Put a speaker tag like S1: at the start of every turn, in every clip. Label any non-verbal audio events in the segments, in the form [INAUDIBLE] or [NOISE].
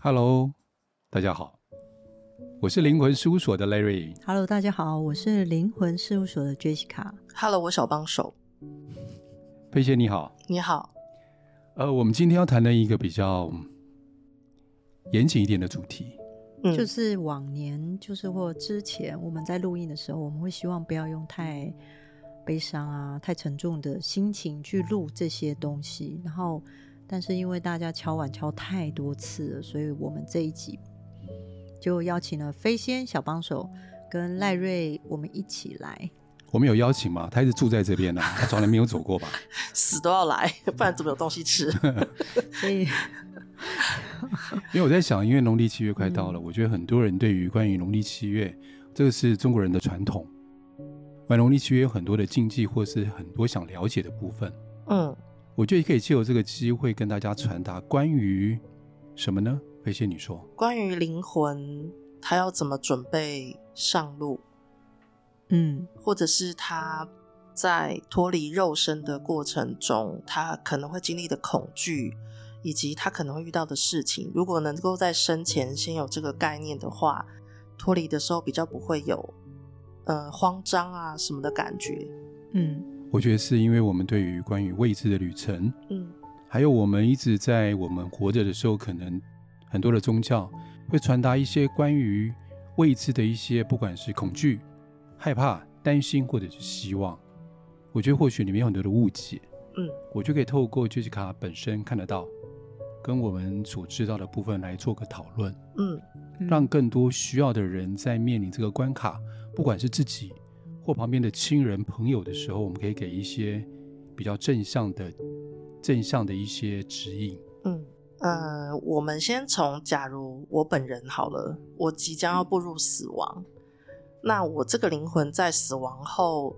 S1: Hello，大家好，我是灵魂事务所的 Larry。
S2: Hello，大家好，我是灵魂事务所的 Jessica。
S3: Hello，我小帮手。
S1: 佩姐你好，
S3: 你好。
S1: 呃，我们今天要谈的一个比较严谨一点的主题，
S2: 嗯，就是往年，就是或之前我们在录音的时候，我们会希望不要用太悲伤啊、太沉重的心情去录这些东西。然后，但是因为大家敲碗敲太多次了，所以我们这一集就邀请了飞仙小帮手跟赖瑞，我们一起来。
S1: 我们有邀请吗？他一直住在这边呢、啊，他从来没有走过吧？[LAUGHS]
S3: 死都要来，不然怎么有东西吃？[LAUGHS] [LAUGHS]
S2: 所以，
S1: 因为我在想，因为农历七月快到了，嗯、我觉得很多人对于关于农历七月，这个是中国人的传统。玩农历七月有很多的禁忌，或是很多想了解的部分。
S3: 嗯，
S1: 我觉得可以借由这个机会跟大家传达关于什么呢？飞仙你说，
S3: 关于灵魂，他要怎么准备上路？
S2: 嗯，
S3: 或者是他在脱离肉身的过程中，他可能会经历的恐惧，以及他可能会遇到的事情。如果能够在生前先有这个概念的话，脱离的时候比较不会有呃慌张啊什么的感觉。
S2: 嗯，
S1: 我觉得是因为我们对于关于未知的旅程，
S3: 嗯，
S1: 还有我们一直在我们活着的时候，可能很多的宗教会传达一些关于未知的一些，不管是恐惧。害怕、担心或者是希望，我觉得或许里面有很多的误解。
S3: 嗯，
S1: 我就可以透过 Jessica 本身看得到，跟我们所知道的部分来做个讨论。
S3: 嗯，
S1: 让更多需要的人在面临这个关卡，不管是自己或旁边的亲人朋友的时候，我们可以给一些比较正向的、正向的一些指引。
S3: 嗯，呃，我们先从假如我本人好了，我即将要步入死亡。那我这个灵魂在死亡后，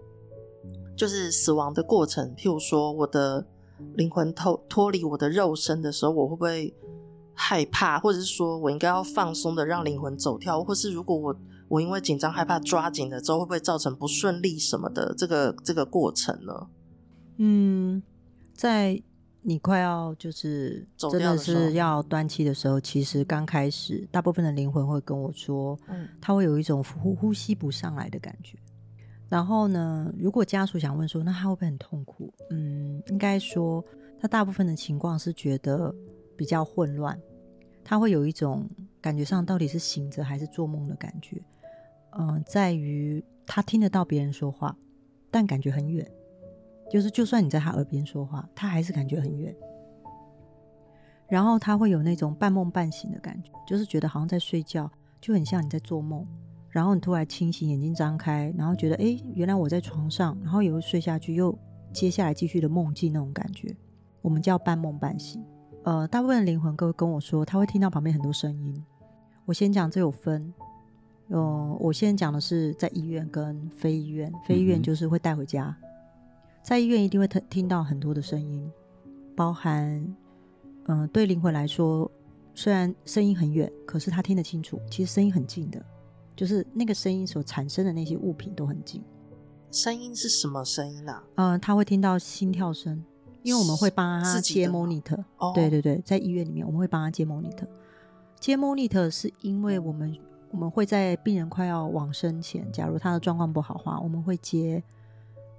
S3: 就是死亡的过程。譬如说，我的灵魂脱脱离我的肉身的时候，我会不会害怕？或者是说我应该要放松的让灵魂走跳？或是如果我我因为紧张害怕抓紧了之后，会不会造成不顺利什么的？这个这个过程呢？
S2: 嗯，在。你快要就是真的是要断气的时候，其实刚开始，大部分的灵魂会跟我说，嗯，他会有一种呼呼吸不上来的感觉。然后呢，如果家属想问说，那他会不会很痛苦？嗯，应该说，他大部分的情况是觉得比较混乱，他会有一种感觉上到底是醒着还是做梦的感觉。嗯，在于他听得到别人说话，但感觉很远。就是，就算你在他耳边说话，他还是感觉很远。然后他会有那种半梦半醒的感觉，就是觉得好像在睡觉，就很像你在做梦。然后你突然清醒，眼睛张开，然后觉得，哎，原来我在床上，然后也会睡下去，又接下来继续的梦境那种感觉，我们叫半梦半醒。呃，大部分灵魂都会跟我说，他会听到旁边很多声音。我先讲，这有分。呃，我现在讲的是在医院跟非医院，非医院就是会带回家。嗯在医院一定会听听到很多的声音，包含，嗯、呃，对灵魂来说，虽然声音很远，可是他听得清楚，其实声音很近的，就是那个声音所产生的那些物品都很近。
S3: 声音是什么声音啊？
S2: 嗯、呃，他会听到心跳声，因为我们会帮他接 monitor。
S3: 哦，
S2: 对对对，在医院里面我们会帮他接 monitor。接 monitor 是因为我们我们会在病人快要往生前，假如他的状况不好的话，我们会接。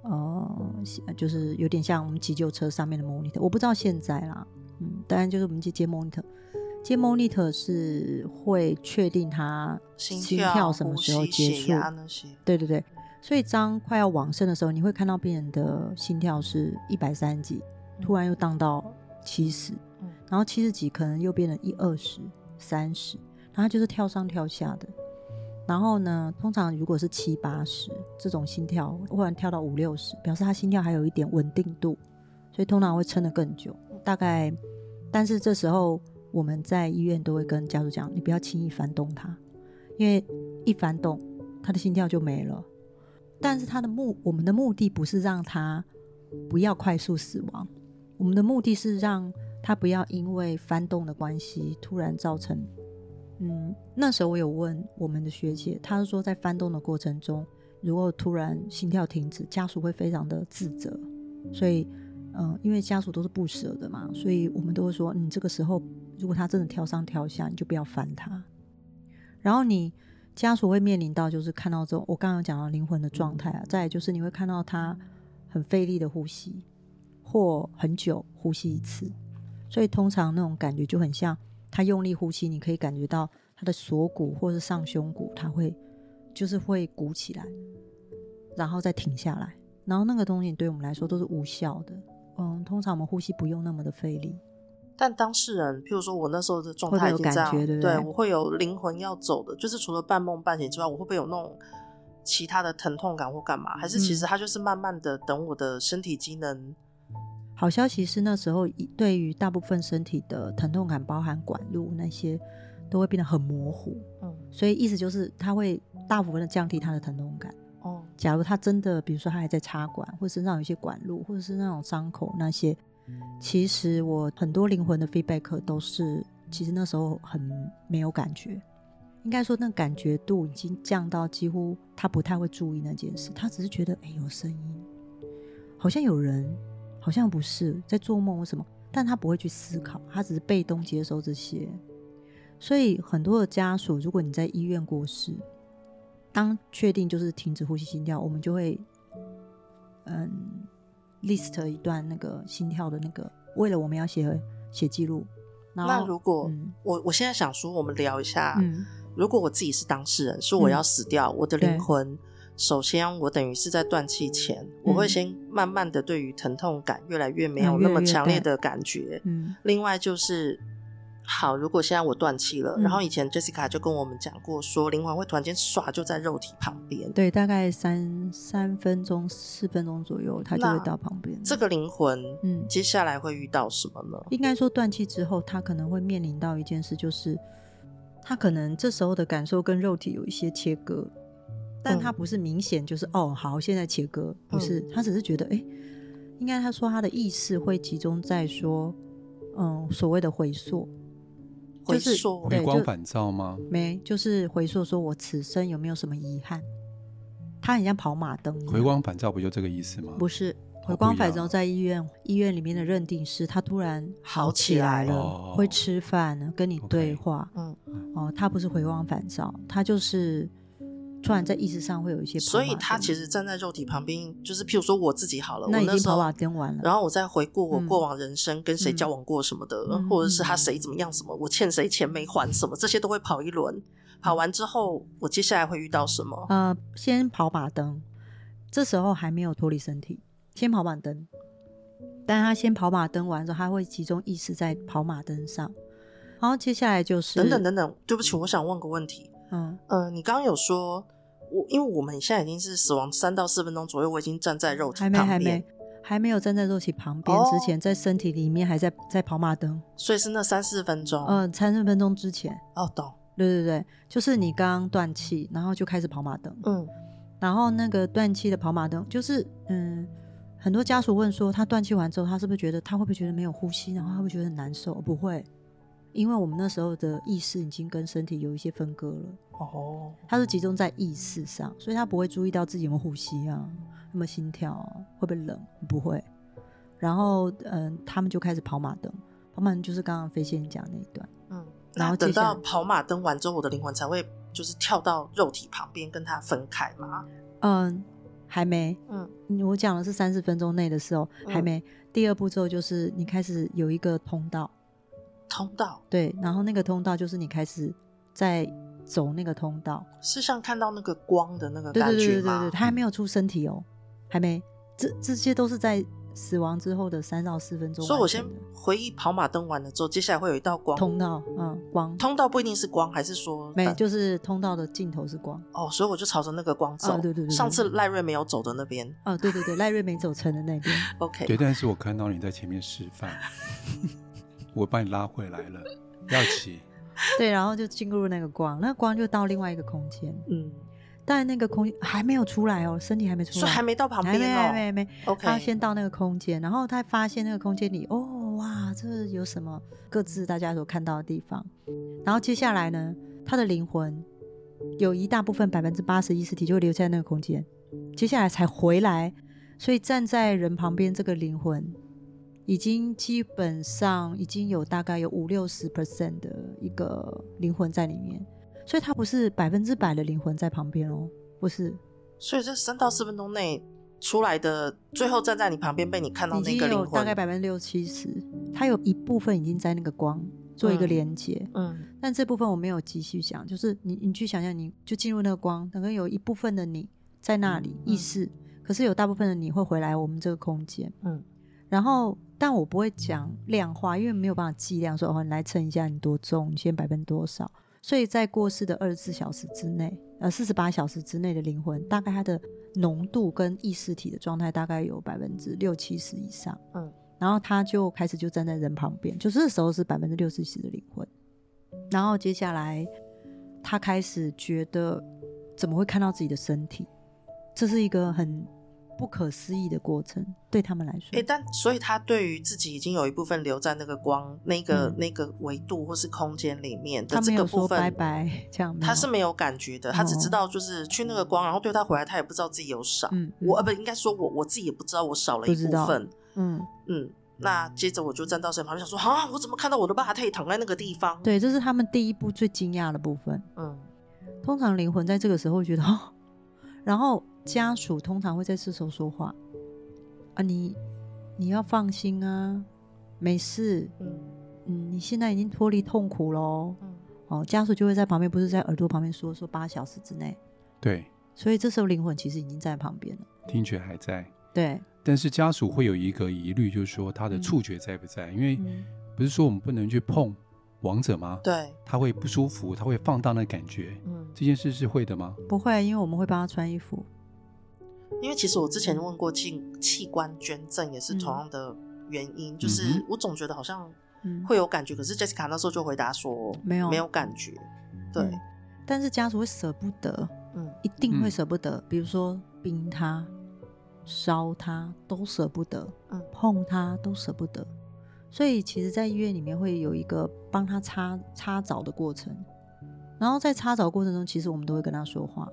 S2: 呃，就是有点像我们急救车上面的 monitor，我不知道现在啦，嗯，当然就是我们接接 monitor，接 monitor 是会确定他心跳什么时候结束，对对对，所以当快要往生的时候，你会看到病人的心跳是一百三十几，突然又荡到七十，然后七十几可能又变成一二十、三十，然后就是跳上跳下的。然后呢，通常如果是七八十这种心跳，忽然跳到五六十，表示他心跳还有一点稳定度，所以通常会撑得更久。大概，但是这时候我们在医院都会跟家属讲，你不要轻易翻动他，因为一翻动，他的心跳就没了。但是他的目，我们的目的不是让他不要快速死亡，我们的目的是让他不要因为翻动的关系突然造成。嗯，那时候我有问我们的学姐，她是说在翻动的过程中，如果突然心跳停止，家属会非常的自责，所以，嗯、呃，因为家属都是不舍的嘛，所以我们都会说，你、嗯、这个时候如果他真的跳上跳下，你就不要烦他。然后你家属会面临到就是看到这种，我刚刚讲到灵魂的状态啊，再就是你会看到他很费力的呼吸，或很久呼吸一次，所以通常那种感觉就很像他用力呼吸，你可以感觉到他的锁骨或是上胸骨，他会就是会鼓起来，然后再停下来，然后那个东西对我们来说都是无效的。嗯，通常我们呼吸不用那么的费力，
S3: 但当事人，譬如说我那时候的状态已经这样，对，对，对，我会有灵魂要走的，就是除了半梦半醒之外，我会不会有那种其他的疼痛感或干嘛？还是其实它就是慢慢的等我的身体机能？嗯、
S2: 好消息是那时候对于大部分身体的疼痛感，包含管路那些，都会变得很模糊。嗯，所以意思就是它会大部分的降低它的疼痛感。哦，假如他真的，比如说他还在插管，或者身上有一些管路，或者是那种伤口那些，其实我很多灵魂的 feedback 都是，其实那时候很没有感觉，应该说那感觉度已经降到几乎他不太会注意那件事，他只是觉得哎、欸、有声音，好像有人，好像不是在做梦或什么，但他不会去思考，他只是被动接收这些，所以很多的家属，如果你在医院过世。当确定就是停止呼吸心跳，我们就会嗯 list 一段那个心跳的那个，为了我们要写写记录。
S3: 那如果、嗯、我我现在想说，我们聊一下、嗯，如果我自己是当事人，说我要死掉，嗯、我的灵魂，首先我等于是在断气前、嗯，我会先慢慢的对于疼痛感越来越没有那么强烈的感觉。嗯，另外就是。好，如果现在我断气了、嗯，然后以前 Jessica 就跟我们讲过，说灵魂会突然间唰就在肉体旁边，
S2: 对，大概三三分钟、四分钟左右，它就会到旁边。
S3: 这个灵魂，嗯，接下来会遇到什么呢？
S2: 应该说断气之后，他可能会面临到一件事，就是他可能这时候的感受跟肉体有一些切割，但他不是明显就是、嗯、哦，好，现在切割，不是，他、嗯、只是觉得，哎，应该他说他的意识会集中在说，嗯，所谓的回溯。
S3: 回溯，
S1: 回光返照吗？
S2: 没，就是回溯，说我此生有没有什么遗憾？他很像跑马灯。
S1: 回光返照不就这个意思吗？
S2: 不是，回光返照在医院医院里面的认定是，他突然好起来了，哦、会吃饭，跟你对话。嗯、哦，他不是回光返照，他就是。突然在意识上会有一些，
S3: 所以他其实站在肉体旁边，就是譬如说我自己好了，
S2: 那已经跑
S3: 马
S2: 灯完了。
S3: 然后我再回顾我过往人生，跟谁交往过什么的，嗯、或者是他谁怎么样什么，嗯、我欠谁钱没还什么，这些都会跑一轮。跑完之后，我接下来会遇到什么？
S2: 呃，先跑马灯，这时候还没有脱离身体，先跑马灯。但他先跑马灯完之后，他会集中意识在跑马灯上，然后接下来就是
S3: 等等等等。对不起，我想问个问题。嗯呃，你刚刚有说，我因为我们现在已经是死亡三到四分钟左右，我已经站在肉体旁边，
S2: 还没还没还没有站在肉体旁边之前，在身体里面还在在跑马灯，
S3: 所以是那三四分钟，
S2: 嗯，三四分钟之前，
S3: 哦，懂，
S2: 对对对，就是你刚刚断气，然后就开始跑马灯，嗯，然后那个断气的跑马灯，就是嗯，很多家属问说，他断气完之后，他是不是觉得他会不会觉得没有呼吸，然后他会觉得很难受？不会。因为我们那时候的意识已经跟身体有一些分割了，哦，他是集中在意识上，所以他不会注意到自己有没有呼吸啊，有没有心跳啊，会不会冷？不会。然后，嗯，他们就开始跑马灯，跑马灯就是刚刚飞仙讲那一段，嗯，
S3: 然后等到跑马灯完之后，我的灵魂才会就是跳到肉体旁边跟它分开嘛？
S2: 嗯，还没，嗯，我讲的是三十分钟内的时候，还没。第二步骤就是你开始有一个通道。
S3: 通道
S2: 对，然后那个通道就是你开始在走那个通道，
S3: 是像看到那个光的那个感觉吗？对对对对对，
S2: 他还没有出身体哦，还没，这这些都是在死亡之后的三到四分钟。
S3: 所以我先回忆跑马灯完了之后，接下来会有一道光
S2: 通道，嗯，光
S3: 通道不一定是光，还是说
S2: 没，就是通道的尽头是光
S3: 哦，所以我就朝着那个光走。哦、对，对，对对对，上次赖瑞没有走的那边，
S2: 哦，对对对，赖瑞没走成的那边。[LAUGHS]
S3: OK，
S1: 对，但是我看到你在前面示范。我把你拉回来了，要起。[LAUGHS]
S2: 对，然后就进入那个光，那光就到另外一个空间。嗯，但那个空间还没有出来哦，身体还没出来，
S3: 所以还没到旁边哦，
S2: 还没，还没，还没。
S3: OK，
S2: 他先到那个空间，然后他发现那个空间里，哦，哇，这有什么各自大家所看到的地方。然后接下来呢，他的灵魂有一大部分百分之八十意识体就留在那个空间，接下来才回来。所以站在人旁边这个灵魂。已经基本上已经有大概有五六十 percent 的一个灵魂在里面，所以它不是百分之百的灵魂在旁边哦，不是。
S3: 所以这三到四分钟内出来的，最后站在你旁边被你看到那个灵魂，
S2: 大概百分之六七十，它有一部分已经在那个光做一个连接，嗯，嗯，但这部分我没有继续讲，就是你你去想象，你就进入那个光，可能有一部分的你在那里、嗯、意识，可是有大部分的你会回来我们这个空间，嗯，然后。但我不会讲量化，因为没有办法计量说哦，你来称一下你多重，你现在百分之多少。所以在过世的二十四小时之内，呃，四十八小时之内的灵魂，大概它的浓度跟意识体的状态大概有百分之六七十以上。嗯，然后他就开始就站在人旁边，就这时候是百分之六七十的灵魂。然后接下来他开始觉得怎么会看到自己的身体？这是一个很。不可思议的过程对他们来说，
S3: 哎、欸，但所以他对于自己已经有一部分留在那个光、那个、嗯、那个维度或是空间里面的这个部分，
S2: 拜拜，这样
S3: 他是没有感觉的，他只知道就是去那个光，然后对他回来，他也不知道自己有少。嗯，我呃不应该说我我自己也不知道我少了一部分。嗯嗯，那接着我就站到身旁，就想说啊，我怎么看到我的爸他也躺在那个地方？
S2: 对，这是他们第一步最惊讶的部分。嗯，通常灵魂在这个时候会觉得，哦，[LAUGHS] 然后。家属通常会在这时候说话啊，你你要放心啊，没事，嗯嗯，你现在已经脱离痛苦喽，嗯，哦，家属就会在旁边，不是在耳朵旁边说说八小时之内，
S1: 对，
S2: 所以这时候灵魂其实已经在旁边了，
S1: 听觉还在，
S2: 对，
S1: 但是家属会有一个疑虑，就是说他的触觉在不在？嗯，因为不是说我们不能去碰王者吗？
S3: 对，
S1: 他会不舒服，他会放大那感觉，嗯，这件事是会的吗？
S2: 不会，因为我们会帮他穿衣服。
S3: 因为其实我之前问过器器官捐赠也是同样的原因，嗯、就是我总觉得好像会有感觉，嗯、可是 Jessica 那时候就回答说没有没有感觉，对、嗯，
S2: 但是家属会舍不得，嗯，一定会舍不得，嗯、比如说冰他、烧他都舍不得，嗯，碰他都舍不得，所以其实，在医院里面会有一个帮他擦擦澡的过程，然后在擦澡过程中，其实我们都会跟他说话。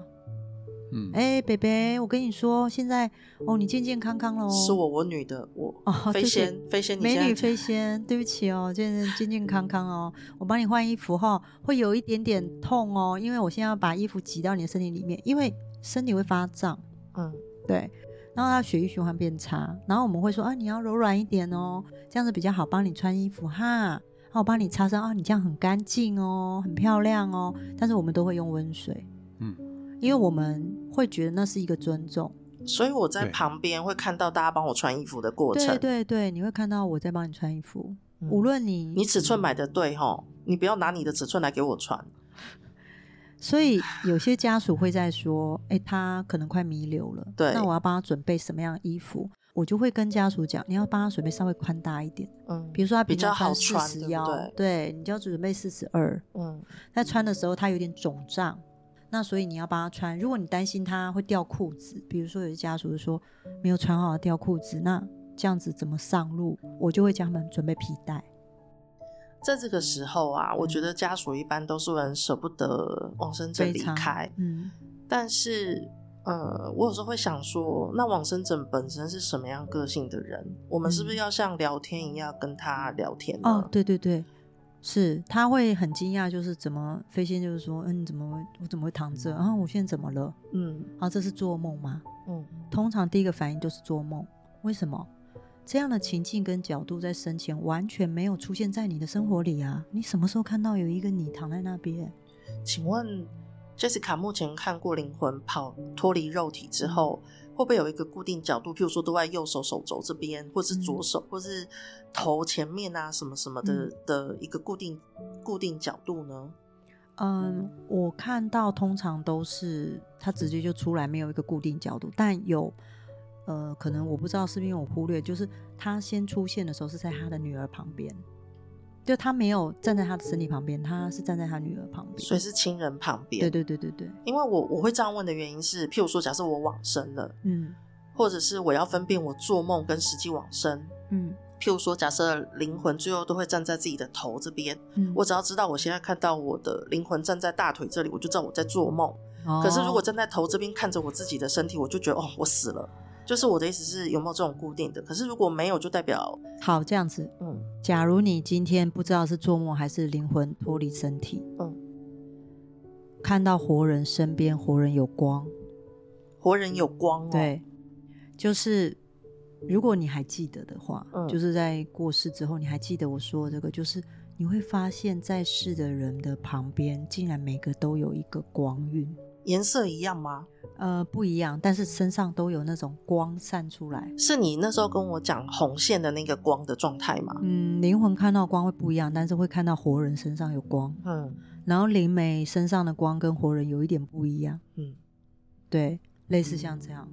S2: 嗯，哎、欸，北北，我跟你说，现在哦，你健健康康喽。
S3: 是我，我女的，我哦，飞仙，飞仙，
S2: 美女飞仙，对不起哦，现在健健康康哦，我帮你换衣服哈，会有一点点痛哦，因为我现在要把衣服挤到你的身体里面，因为身体会发胀，嗯，对，然后它血液循环变差，然后我们会说啊，你要柔软一点哦，这样子比较好，帮你穿衣服哈，然后我帮你擦身啊，你这样很干净哦，很漂亮哦，但是我们都会用温水，嗯。因为我们会觉得那是一个尊重，
S3: 所以我在旁边会看到大家帮我穿衣服的过程。
S2: 对对对，你会看到我在帮你穿衣服，嗯、无论你
S3: 你尺寸买的对吼，你不要拿你的尺寸来给我穿。
S2: 所以有些家属会在说：“哎、欸，他可能快弥留了，
S3: 对，
S2: 那我要帮他准备什么样的衣服？”我就会跟家属讲：“你要帮他准备稍微宽大一点，嗯，比如说他比较好穿四十腰，对，对，你就要准备四十二，嗯，在穿的时候他有点肿胀。”那所以你要帮他穿，如果你担心他会掉裤子，比如说有些家属说没有穿好掉裤子，那这样子怎么上路？我就会叫他们准备皮带。
S3: 在这个时候啊，我觉得家属一般都是很舍不得往生者离开，嗯，但是呃，我有时候会想说，那往生者本身是什么样个性的人？我们是不是要像聊天一样跟他聊天呢？
S2: 哦，对对对。是，他会很惊讶，就是怎么飞仙就是说，嗯，你怎么我怎么会躺着？然后我现在怎么了？嗯，啊，这是做梦吗？嗯，通常第一个反应就是做梦。为什么？这样的情境跟角度在生前完全没有出现在你的生活里啊！你什么时候看到有一个你躺在那边？
S3: 请问 Jessica 目前看过灵魂跑脱离肉体之后？嗯会不会有一个固定角度？譬如说都在右手手肘这边，或是左手，嗯、或是头前面啊，什么什么的、嗯、的一个固定固定角度呢？
S2: 嗯，我看到通常都是他直接就出来，没有一个固定角度，但有呃，可能我不知道是不是因为我忽略，就是他先出现的时候是在他的女儿旁边。就他没有站在他的身体旁边，他是站在他女儿旁边，
S3: 所以是亲人旁边。
S2: 对对对对对。
S3: 因为我我会这样问的原因是，譬如说，假设我往生了，嗯，或者是我要分辨我做梦跟实际往生，嗯，譬如说，假设灵魂最后都会站在自己的头这边，嗯，我只要知道我现在看到我的灵魂站在大腿这里，我就知道我在做梦。哦。可是如果站在头这边看着我自己的身体，我就觉得哦，我死了。就是我的意思是有没有这种固定的？可是如果没有，就代表
S2: 好这样子。嗯，假如你今天不知道是做梦还是灵魂脱离身体，嗯，看到活人身边活人有光，
S3: 活人有光哦，
S2: 对，就是如果你还记得的话，嗯，就是在过世之后你还记得我说的这个，就是你会发现在世的人的旁边竟然每个都有一个光晕。
S3: 颜色一样吗？
S2: 呃，不一样，但是身上都有那种光散出来。
S3: 是你那时候跟我讲红线的那个光的状态吗？
S2: 嗯，灵魂看到光会不一样，但是会看到活人身上有光。嗯，然后灵媒身上的光跟活人有一点不一样。嗯，对，类似像这样，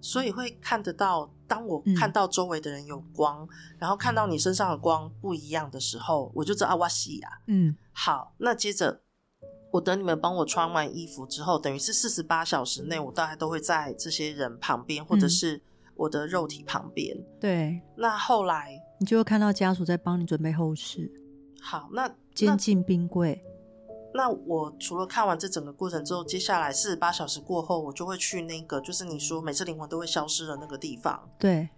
S3: 所以会看得到。当我看到周围的人有光，嗯、然后看到你身上的光不一样的时候，我就知道啊，哇死呀。嗯，好，那接着。我等你们帮我穿完衣服之后，等于是四十八小时内，我大概都会在这些人旁边，或者是我的肉体旁边。
S2: 对。
S3: 那后来
S2: 你就会看到家属在帮你准备后事。
S3: 好，那
S2: 监禁冰柜。
S3: 那我除了看完这整个过程之后，接下来四十八小时过后，我就会去那个，就是你说每次灵魂都会消失的那个地方。
S2: 对。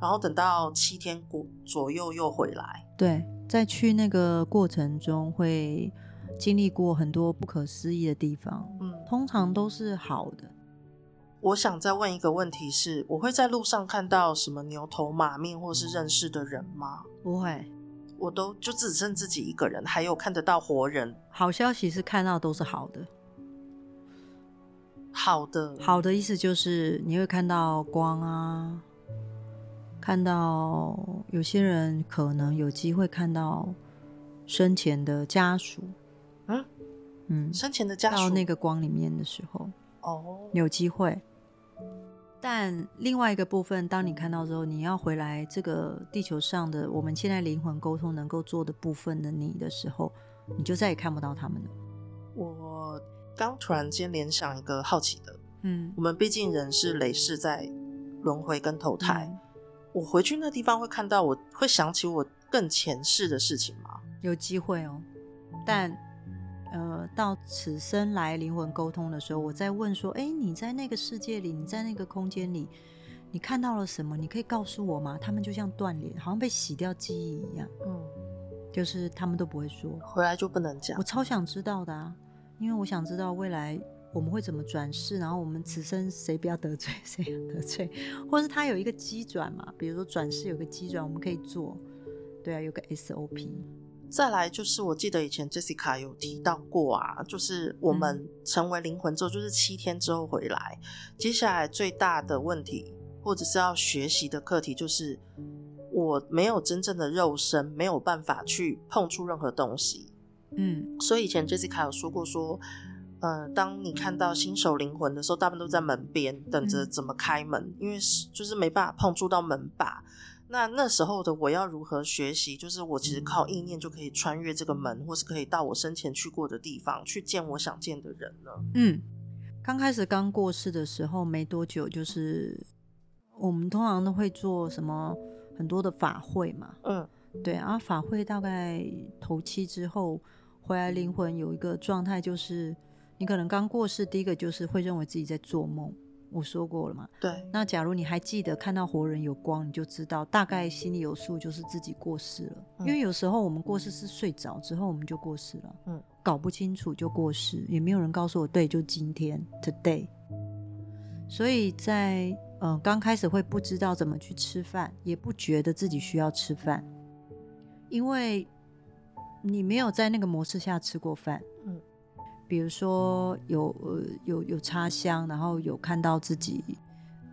S3: 然后等到七天过左右又回来。
S2: 对，在去那个过程中会。经历过很多不可思议的地方，嗯，通常都是好的。
S3: 我想再问一个问题是：我会在路上看到什么牛头马面或是认识的人吗？
S2: 不会，
S3: 我都就只剩自己一个人，还有看得到活人。
S2: 好消息是看到都是好的，
S3: 好的，
S2: 好的意思就是你会看到光啊，看到有些人可能有机会看到生前的家属。
S3: 嗯嗯，生前的家属
S2: 到那个光里面的时候，哦，有机会。但另外一个部分，当你看到之后，你要回来这个地球上的我们现在灵魂沟通能够做的部分的你的时候，你就再也看不到他们了。
S3: 我刚突然间联想一个好奇的，嗯，我们毕竟人是累世在轮回跟投胎，嗯，我回去那地方会看到，我会想起我更前世的事情吗？
S2: 有机会哦，但。呃，到此生来灵魂沟通的时候，我在问说：“哎，你在那个世界里，你在那个空间里，你看到了什么？你可以告诉我吗？”他们就像断联，好像被洗掉记忆一样。嗯，就是他们都不会说，
S3: 回来就不能讲。
S2: 我超想知道的啊，因为我想知道未来我们会怎么转世，然后我们此生谁不要得罪，[LAUGHS] 谁要得罪，或是他有一个机转嘛？比如说转世有个机转，我们可以做。对啊，有个 SOP。
S3: 再来就是，我记得以前 Jessica 有提到过啊，就是我们成为灵魂之后，就是七天之后回来，接下来最大的问题或者是要学习的课题，就是我没有真正的肉身，没有办法去碰触任何东西。嗯，所以以前 Jessica 有说过说，呃，当你看到新手灵魂的时候，大部分都在门边等着怎么开门，因为是就是没办法碰触到门把。那那时候的我要如何学习？就是我其实靠意念就可以穿越这个门，或是可以到我生前去过的地方去见我想见的人呢？
S2: 嗯，刚开始刚过世的时候没多久，就是我们通常都会做什么很多的法会嘛。嗯，对啊，法会大概头七之后回来，灵魂有一个状态，就是你可能刚过世，第一个就是会认为自己在做梦。我说过了嘛？
S3: 对。
S2: 那假如你还记得看到活人有光，你就知道大概心里有数，就是自己过世了。嗯。因为有时候我们过世是睡着之后我们就过世了，嗯，搞不清楚就过世，也没有人告诉我，对，就今天，today。所以在嗯刚开始会不知道怎么去吃饭，也不觉得自己需要吃饭，因为你没有在那个模式下吃过饭，嗯。比如说有呃有有插香，然后有看到自己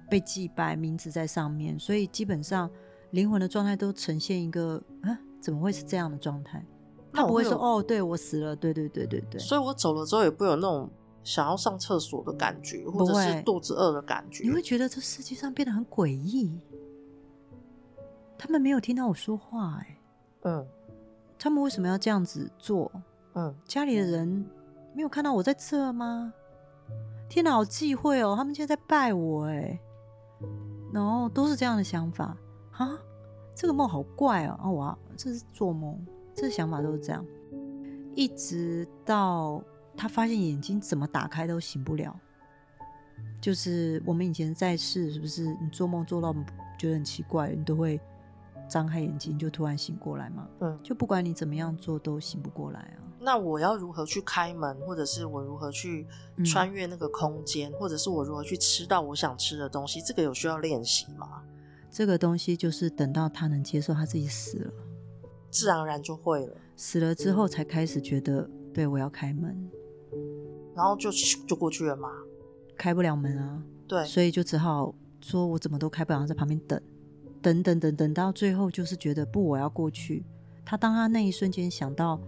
S2: 被祭拜，名字在上面，所以基本上灵魂的状态都呈现一个啊，怎么会是这样的状态？他不会说哦，对我死了，对对对对对。
S3: 所以我走了之后也不会有那种想要上厕所的感觉，或者是肚子饿的感觉。
S2: 你会觉得这世界上变得很诡异。他们没有听到我说话，哎，嗯，他们为什么要这样子做？嗯，家里的人。没有看到我在这吗？天哪，好忌讳哦！他们现在在拜我哎，然后都是这样的想法啊。这个梦好怪哦！啊，哇，这是做梦，这想法都是这样。一直到他发现眼睛怎么打开都醒不了，就是我们以前在世，是不是你做梦做到觉得很奇怪，你都会张开眼睛就突然醒过来嘛？嗯，就不管你怎么样做都醒不过来啊。
S3: 那我要如何去开门，或者是我如何去穿越那个空间，嗯、或者是我如何去吃到我想吃的东西？这个有需要练习吗？
S2: 这个东西就是等到他能接受他自己死了，
S3: 自然而然就会了。
S2: 死了之后才开始觉得，对，我要开门，
S3: 然后就就过去了吗。
S2: 开不了门啊，
S3: 对，
S2: 所以就只好说我怎么都开不了，在旁边等，等等等等到最后就是觉得不，我要过去。他当他那一瞬间想到。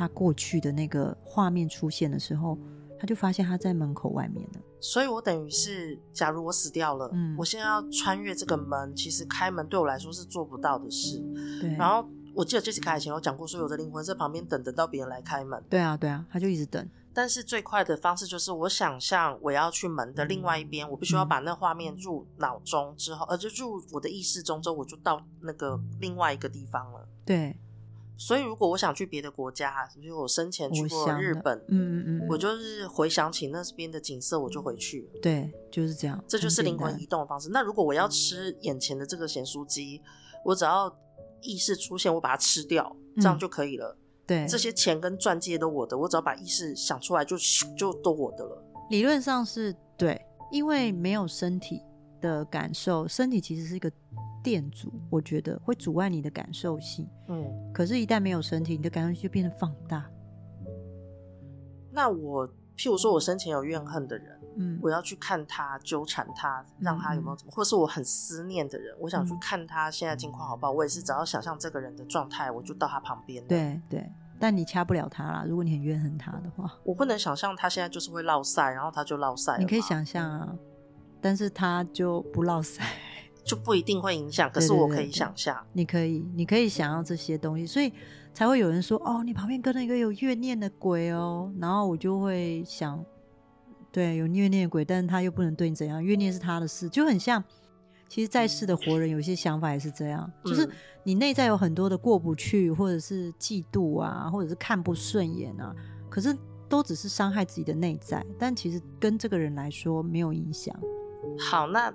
S2: 他过去的那个画面出现的时候，他就发现他在门口外面了。
S3: 所以我等于是，假如我死掉了，嗯，我现在要穿越这个门，其实开门对我来说是做不到的事。
S2: 对。
S3: 然后我记得 Jessica 以前有讲过，说有的灵魂在旁边等，等到别人来开门。
S2: 对啊，对啊，他就一直等。
S3: 但是最快的方式就是，我想象我要去门的另外一边，我必须要把那画面入脑中之后，呃，就入我的意识中之后，我就到那个另外一个地方了。
S2: 对。
S3: 所以，如果我想去别的国家，比如我生前去过日本，嗯嗯嗯，我就是回想起那边的景色，我就回去。
S2: 对，就是这样。
S3: 这就是灵魂移动的方式。那如果我要吃眼前的这个咸酥鸡，我只要意识出现，我把它吃掉，这样就可以了。
S2: 嗯、对，
S3: 这些钱跟钻戒都我的，我只要把意识想出来就，就就都我的了。
S2: 理论上是对，因为没有身体的感受，身体其实是一个。电阻，我觉得会阻碍你的感受性。嗯，可是，一旦没有身体，你的感受性就变得放大。
S3: 那我，譬如说，我生前有怨恨的人，嗯，我要去看他，纠缠他，让他有没有怎么，嗯、或是我很思念的人，我想去看他现在近况好不好？我也是只要想象这个人的状态，我就到他旁边。
S2: 对对，但你掐不了他啦。如果你很怨恨他的话，
S3: 我不能想象他现在就是会落赛，然后他就落赛。
S2: 你可以想象啊，但是他就不落赛。
S3: 就不一定会影响，可是我可以想象，
S2: 你可以，你可以想要这些东西，所以才会有人说，哦，你旁边跟了一个有怨念的鬼哦，然后我就会想，对，有怨念的鬼，但是他又不能对你怎样，怨念是他的事，就很像，其实在世的活人有些想法也是这样，嗯、就是你内在有很多的过不去，或者是嫉妒啊，或者是看不顺眼啊，可是都只是伤害自己的内在，但其实跟这个人来说没有影响。
S3: 好，那。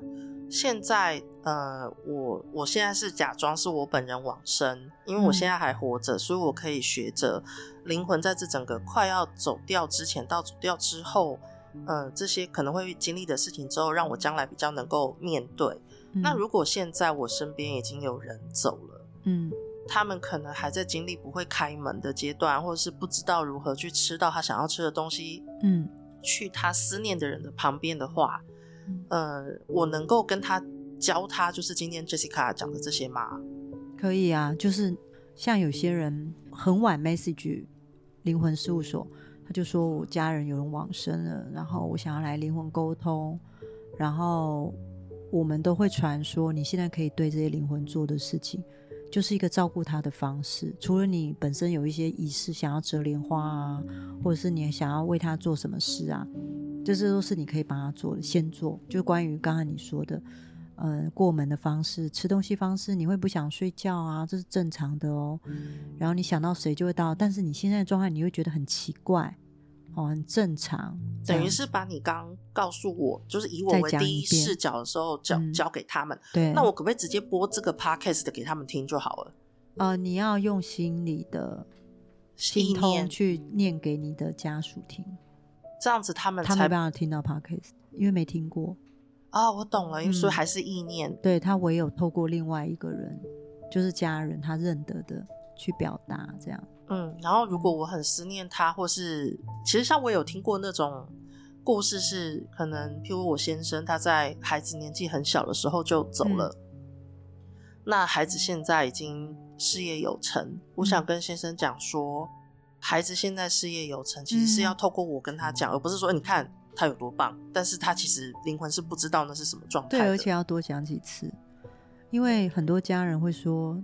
S3: 现在，呃，我我现在是假装是我本人往生，因为我现在还活着，嗯、所以我可以学着灵魂在这整个快要走掉之前到走掉之后，呃，这些可能会经历的事情之后，让我将来比较能够面对。嗯、那如果现在我身边已经有人走了，嗯，他们可能还在经历不会开门的阶段，或者是不知道如何去吃到他想要吃的东西，嗯，去他思念的人的旁边的话。呃，我能够跟他教他，就是今天 Jessica 讲的这些吗？
S2: 可以啊，就是像有些人很晚 message 灵魂事务所，他就说我家人有人往生了，然后我想要来灵魂沟通，然后我们都会传说你现在可以对这些灵魂做的事情，就是一个照顾他的方式。除了你本身有一些仪式，想要折莲花啊，或者是你想要为他做什么事啊。这是都是你可以帮他做的，先做。就关于刚刚你说的，呃，过门的方式、吃东西方式，你会不想睡觉啊？这是正常的哦。嗯、然后你想到谁就会到，但是你现在的状态你会觉得很奇怪，哦，很正常。
S3: 等于是把你刚告诉我，就是以我为第一视角的时候，交交给他们。
S2: 对，
S3: 那我可不可以直接播这个 podcast 给他们听就好了？
S2: 呃，你要用心里的心通去念给你的家属听。
S3: 这样子他们才
S2: 他没办法听到 podcast，因为没听过。
S3: 啊、哦，我懂了，因为所以还是意念。
S2: 嗯、对，他唯有透过另外一个人，就是家人，他认得的去表达这样。
S3: 嗯，然后如果我很思念他，或是其实像我有听过那种故事，是可能譬如我先生他在孩子年纪很小的时候就走了，嗯、那孩子现在已经事业有成，嗯、我想跟先生讲说。孩子现在事业有成，其实是要透过我跟他讲，嗯、而不是说你看他有多棒。但是他其实灵魂是不知道那是什么状态。
S2: 对，而且要多讲几次，因为很多家人会说，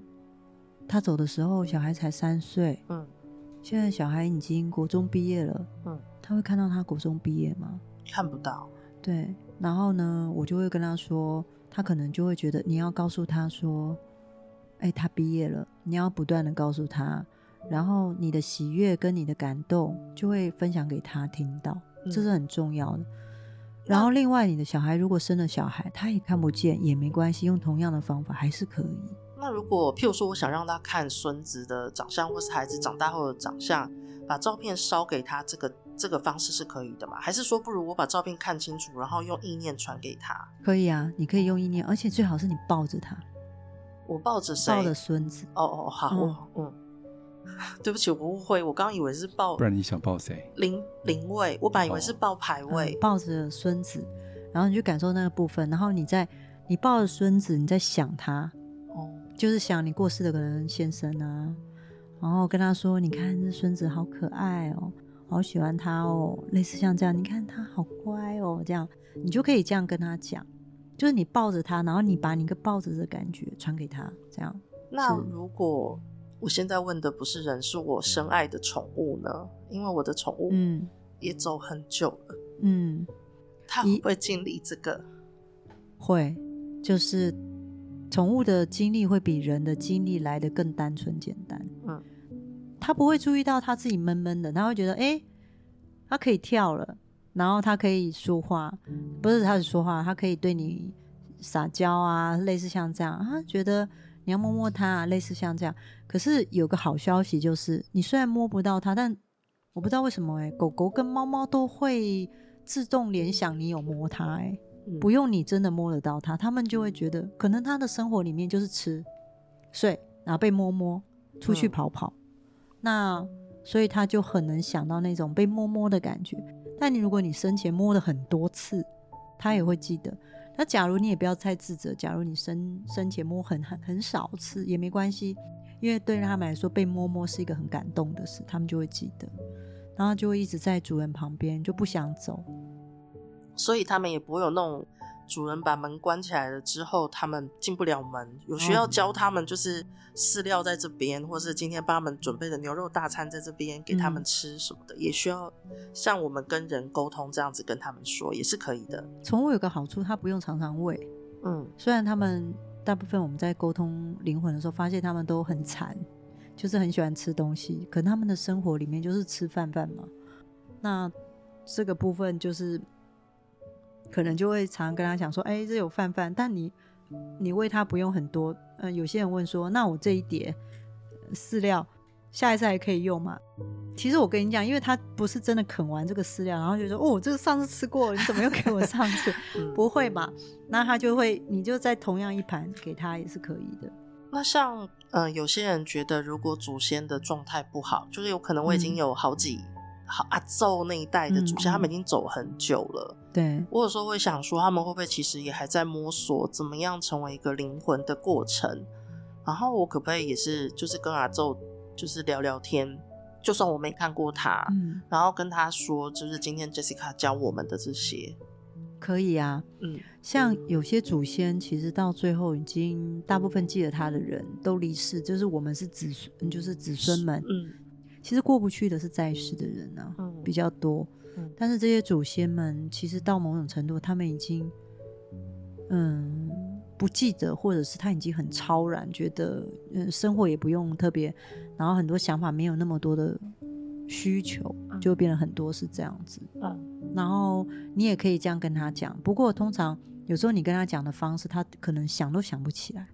S2: 他走的时候小孩才三岁，嗯，现在小孩已经国中毕业了，嗯，他会看到他国中毕业吗？
S3: 看不到。
S2: 对，然后呢，我就会跟他说，他可能就会觉得你要告诉他说，哎、欸，他毕业了，你要不断的告诉他。然后你的喜悦跟你的感动就会分享给他听到，这是很重要的。然后另外，你的小孩如果生了小孩，他也看不见也没关系，用同样的方法还是可以。
S3: 那如果譬如说，我想让他看孙子的长相，或是孩子长大后的长相，把照片烧给他，这个这个方式是可以的吗？还是说，不如我把照片看清楚，然后用意念传给他？
S2: 可以啊，你可以用意念，而且最好是你抱着他。
S3: 我抱着谁？
S2: 抱着孙子。
S3: 哦哦，好，嗯，嗯，[LAUGHS] 对不起，我误会，我刚刚以为是抱。
S1: 不然你想抱谁？
S3: 灵灵位，我本来以为是抱牌位。
S2: 嗯，抱着孙子，然后你去感受那个部分，然后你在你抱着孙子，你在想他，哦，就是想你过世的可能先生啊，然后跟他说，你看这孙子好可爱哦，好喜欢他哦，类似像这样，你看他好乖哦，这样你就可以这样跟他讲。就是你抱着他，然后你把你一个抱着的感觉传给他，这样。
S3: 那如果我现在问的不是人，是我深爱的宠物呢？因为我的宠物嗯也走很久了，嗯，他会经历这个？
S2: 会，就是宠物的经历会比人的经历来得更单纯简单。嗯，他不会注意到他自己闷闷的，他会觉得哎，他可以跳了。然后他可以说话，不是他是说话，他可以对你撒娇啊，类似像这样啊，觉得你要摸摸它啊，类似像这样。可是有个好消息就是，你虽然摸不到它，但我不知道为什么哎，狗狗跟猫猫都会自动联想你有摸它哎，不用你真的摸得到它，它们就会觉得可能它的生活里面就是吃、睡，然后被摸摸，出去跑跑，那所以它就很能想到那种被摸摸的感觉。但你如果你生前摸了很多次，它也会记得。那假如你也不要太自责，假如你生生前摸很很很少次也没关系，因为对他们来说被摸摸是一个很感动的事，他们就会记得，然后就会一直在主人旁边，就不想走，
S3: 所以他们也不会有那种。主人把门关起来了之后，他们进不了门。有需要教他们，就是饲料在这边，或是今天帮他们准备的牛肉大餐在这边给他们吃什么的，嗯、也需要像我们跟人沟通这样子跟他们说，也是可以的。
S2: 宠物有个好处，它不用常常喂。嗯，虽然他们大部分我们在沟通灵魂的时候，发现他们都很馋，就是很喜欢吃东西，可他们的生活里面就是吃饭饭嘛。那这个部分就是。可能就会常常跟他讲说，哎、欸，这有饭饭，但你你喂他不用很多。嗯、呃，有些人问说，那我这一碟饲料下一次还可以用吗？其实我跟你讲，因为他不是真的啃完这个饲料，然后就说，哦，这个上次吃过，你怎么又给我上次？[LAUGHS] 不会吧？那他就会，你就在同样一盘给他也是可以的。
S3: 那像嗯、呃，有些人觉得如果祖先的状态不好，就是有可能我已经有好几。嗯好阿祖那一代的祖先，嗯、他们已经走很久了。
S2: 对，
S3: 我有时候会想说，他们会不会其实也还在摸索怎么样成为一个灵魂的过程？然后我可不可以也是，就是跟阿宙就是聊聊天，就算我没看过他，嗯，然后跟他说，就是今天 Jessica 教我们的这些，
S2: 可以啊，嗯，像有些祖先，其实到最后已经大部分记得他的人都离世，就是我们是子孙，就是子孙们，嗯。其实过不去的是在世的人呢、啊，嗯、比较多。嗯、但是这些祖先们，其实到某种程度，他们已经，嗯，不记得，或者是他已经很超然，觉得，嗯，生活也不用特别，然后很多想法没有那么多的需求，就变得很多是这样子。嗯、然后你也可以这样跟他讲，不过通常有时候你跟他讲的方式，他可能想都想不起来。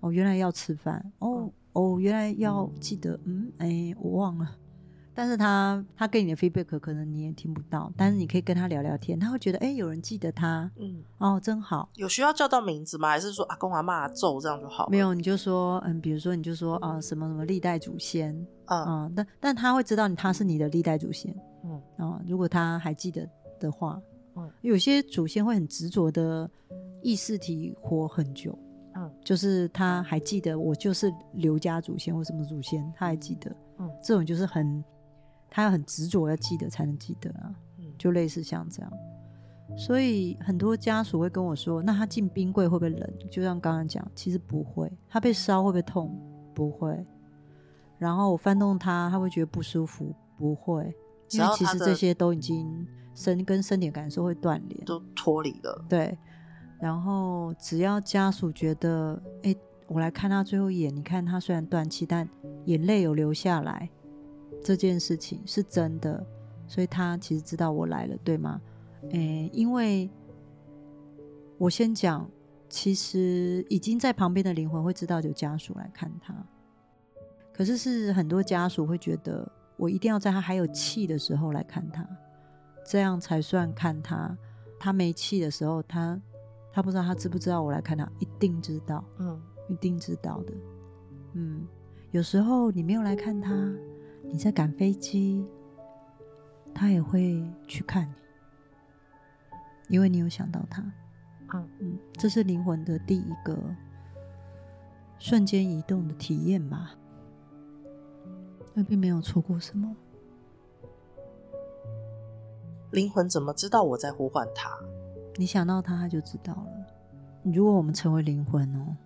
S2: 哦，原来要吃饭。哦。嗯哦，原来要记得，嗯，哎、欸，我忘了。但是他他给你的 feedback 可能你也听不到，但是你可以跟他聊聊天，他会觉得，哎、欸，有人记得他，嗯，哦，真好。
S3: 有需要叫到名字吗？还是说阿公阿妈咒这样就好？
S2: 没有，你就说，嗯，比如说你就说啊，什么什么历代祖先，嗯，嗯，但但他会知道你他是你的历代祖先，嗯，啊，如果他还记得的话，嗯，有些祖先会很执着的意识体活很久。嗯，就是他还记得我就是刘家祖先或什么祖先，他还记得。嗯，这种就是很，他要很执着要记得才能记得啊。嗯，就类似像这样。所以很多家属会跟我说，那他进冰柜会不会冷？就像刚刚讲，其实不会。他被烧会不会痛？不会。然后我翻动他，他会觉得不舒服？不会。因为其实这些都已经身跟身体感受会断联，
S3: 都脱离了。
S2: 对。然后只要家属觉得，哎，我来看他最后一眼，你看他虽然断气，但眼泪有流下来，这件事情是真的，所以他其实知道我来了，对吗？诶，因为我先讲，其实已经在旁边的灵魂会知道有家属来看他，可是是很多家属会觉得，我一定要在他还有气的时候来看他，这样才算看他。他没气的时候，他他不知道他知不知道我来看他，一定知道，嗯，一定知道的，嗯。有时候你没有来看他，你在赶飞机，他也会去看你，因为你有想到他。嗯嗯，这是灵魂的第一个瞬间移动的体验吧？那并没有错过什么。
S3: 灵魂怎么知道我在呼唤他？
S2: 你想到他，他就知道了。如果我们成为灵魂哦。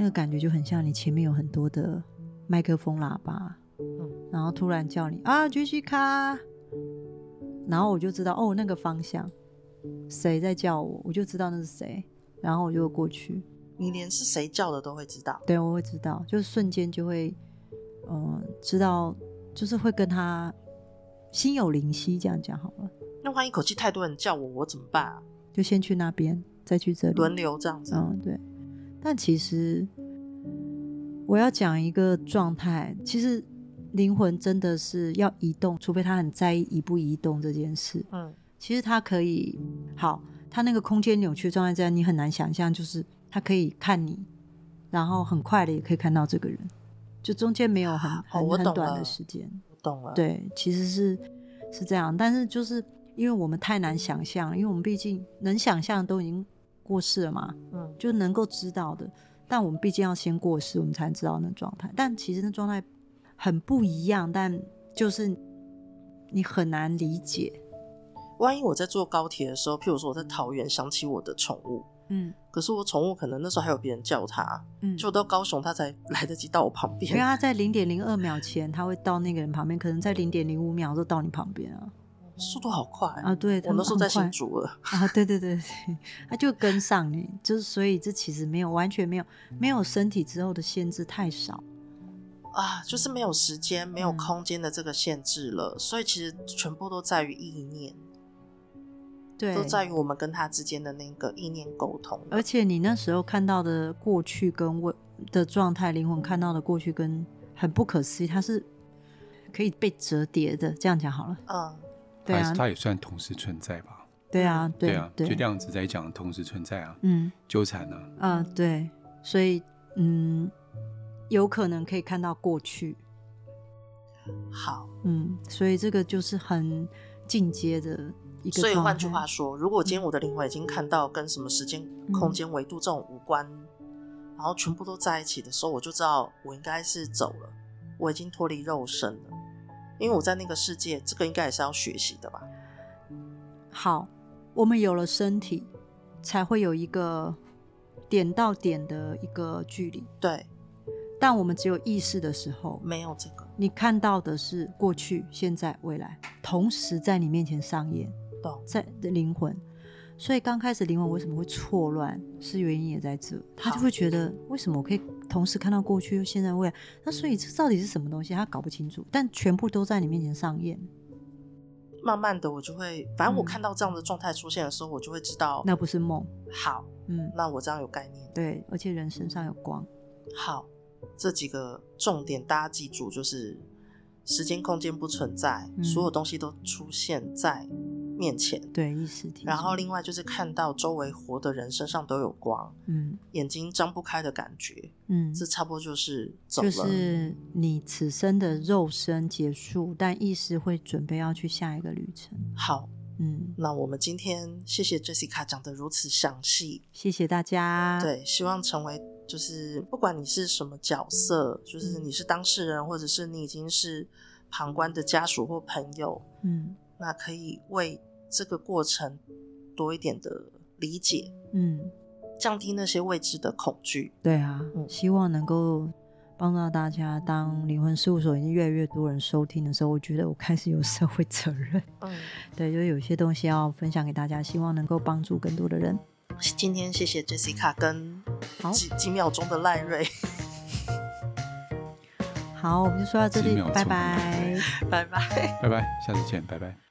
S2: 那个感觉就很像你前面有很多的麦克风喇叭，嗯，然后突然叫你啊，Jessica，然后我就知道哦，那个方向谁在叫我，我就知道那是谁，然后我就过去。
S3: 你连是谁叫的都会知道？
S2: 对，我会知道，就是瞬间就会，嗯、呃，知道，就是会跟他心有灵犀，这样讲好了。
S3: 那万一口气太多人叫我，我怎么办啊？
S2: 就先去那边，再去这里，
S3: 轮流这样子。
S2: 嗯，对。但其实，我要讲一个状态。其实灵魂真的是要移动，除非他很在意移不移动这件事。嗯，其实他可以好，他那个空间扭曲状态，这样你很难想象，就是他可以看你，然后很快的也可以看到这个人，就中间没有很很、哦、很短的时间。
S3: 我懂了。
S2: 对，其实是是这样，但是就是因为我们太难想象，因为我们毕竟能想象都已经。过世了嘛？嗯，就能够知道的。但我们毕竟要先过世，我们才能知道那状态。但其实那状态很不一样，但就是你很难理解。
S3: 万一我在坐高铁的时候，譬如说我在桃园想起我的宠物，嗯，可是我宠物可能那时候还有别人叫它，嗯，就到高雄它才来得及到我旁边。
S2: 因为它 [LAUGHS] 在零点零二秒前，它会到那个人旁边，可能在零点零五秒就到你旁边啊。
S3: 速度好快
S2: 啊！对，
S3: 我那时候在新竹了
S2: 啊！对对对对，他就跟上你，就是所以这其实没有完全没有没有身体之后的限制太少
S3: 啊，就是没有时间没有空间的这个限制了，嗯，所以其实全部都在于意念，
S2: 对，
S3: 都在于我们跟他之间的那个意念沟通。
S2: 而且你那时候看到的过去跟未的状态，灵魂看到的过去跟很不可思议，它是可以被折叠的。这样讲好了，嗯。
S1: 对啊，它也算同时存在吧？
S2: 对啊，对，
S1: 对啊，就这样子在讲同时存在啊，嗯，纠缠啊，
S2: 嗯，对，所以嗯，有可能可以看到过去，
S3: 好，
S2: 嗯，所以这个就是很进阶的一个。
S3: 所以换句话说，如果今天我的灵魂已经看到跟什么时间、空间、维度这种无关，嗯，然后全部都在一起的时候，我就知道我应该是走了，我已经脱离肉身了。因为我在那个世界，这个应该也是要学习的吧。
S2: 好，我们有了身体，才会有一个点到点的一个距离。
S3: 对，
S2: 但我们只有意识的时候，
S3: 没有这个。
S2: 你看到的是过去、现在、未来，同时在你面前上演。
S3: 懂，
S2: 在的灵魂。所以刚开始灵魂为什么会错乱，是原因也在这，他就会觉得为什么我可以同时看到过去、现在、未来？那所以这到底是什么东西？他搞不清楚，但全部都在你面前上演。
S3: 慢慢的，我就会，反正我看到这样的状态出现的时候，嗯、我就会知道
S2: 那不是梦。
S3: 好，嗯，那我这样有概念。
S2: 对，而且人身上有光。
S3: 好，这几个重点大家记住，就是时间、空间不存在，嗯、所有东西都出现在。面前，
S2: 对，意识体，
S3: 然后另外就是看到周围活的人身上都有光，嗯，眼睛张不开的感觉，嗯，这差不多就是走了，
S2: 就是你此生的肉身结束，但意识会准备要去下一个旅程。
S3: 好，嗯，那我们今天谢谢 Jessica 讲得如此详细，
S2: 谢谢大家。
S3: 对，希望成为就是不管你是什么角色，就是你是当事人，或者是你已经是旁观的家属或朋友，嗯，那可以为。这个过程多一点的理解，嗯，降低那些未知的恐惧。
S2: 对啊，嗯，希望能够帮到大家。当灵魂事务所已经越来越多人收听的时候，我觉得我开始有社会责任。嗯，[LAUGHS] 对，就有些东西要分享给大家，希望能够帮助更多的人。
S3: 今天谢谢 Jessica 跟几几秒钟的赖瑞。
S2: 好，我们就说到这里，拜拜，
S3: 拜拜，
S1: 拜拜，下次见，拜拜。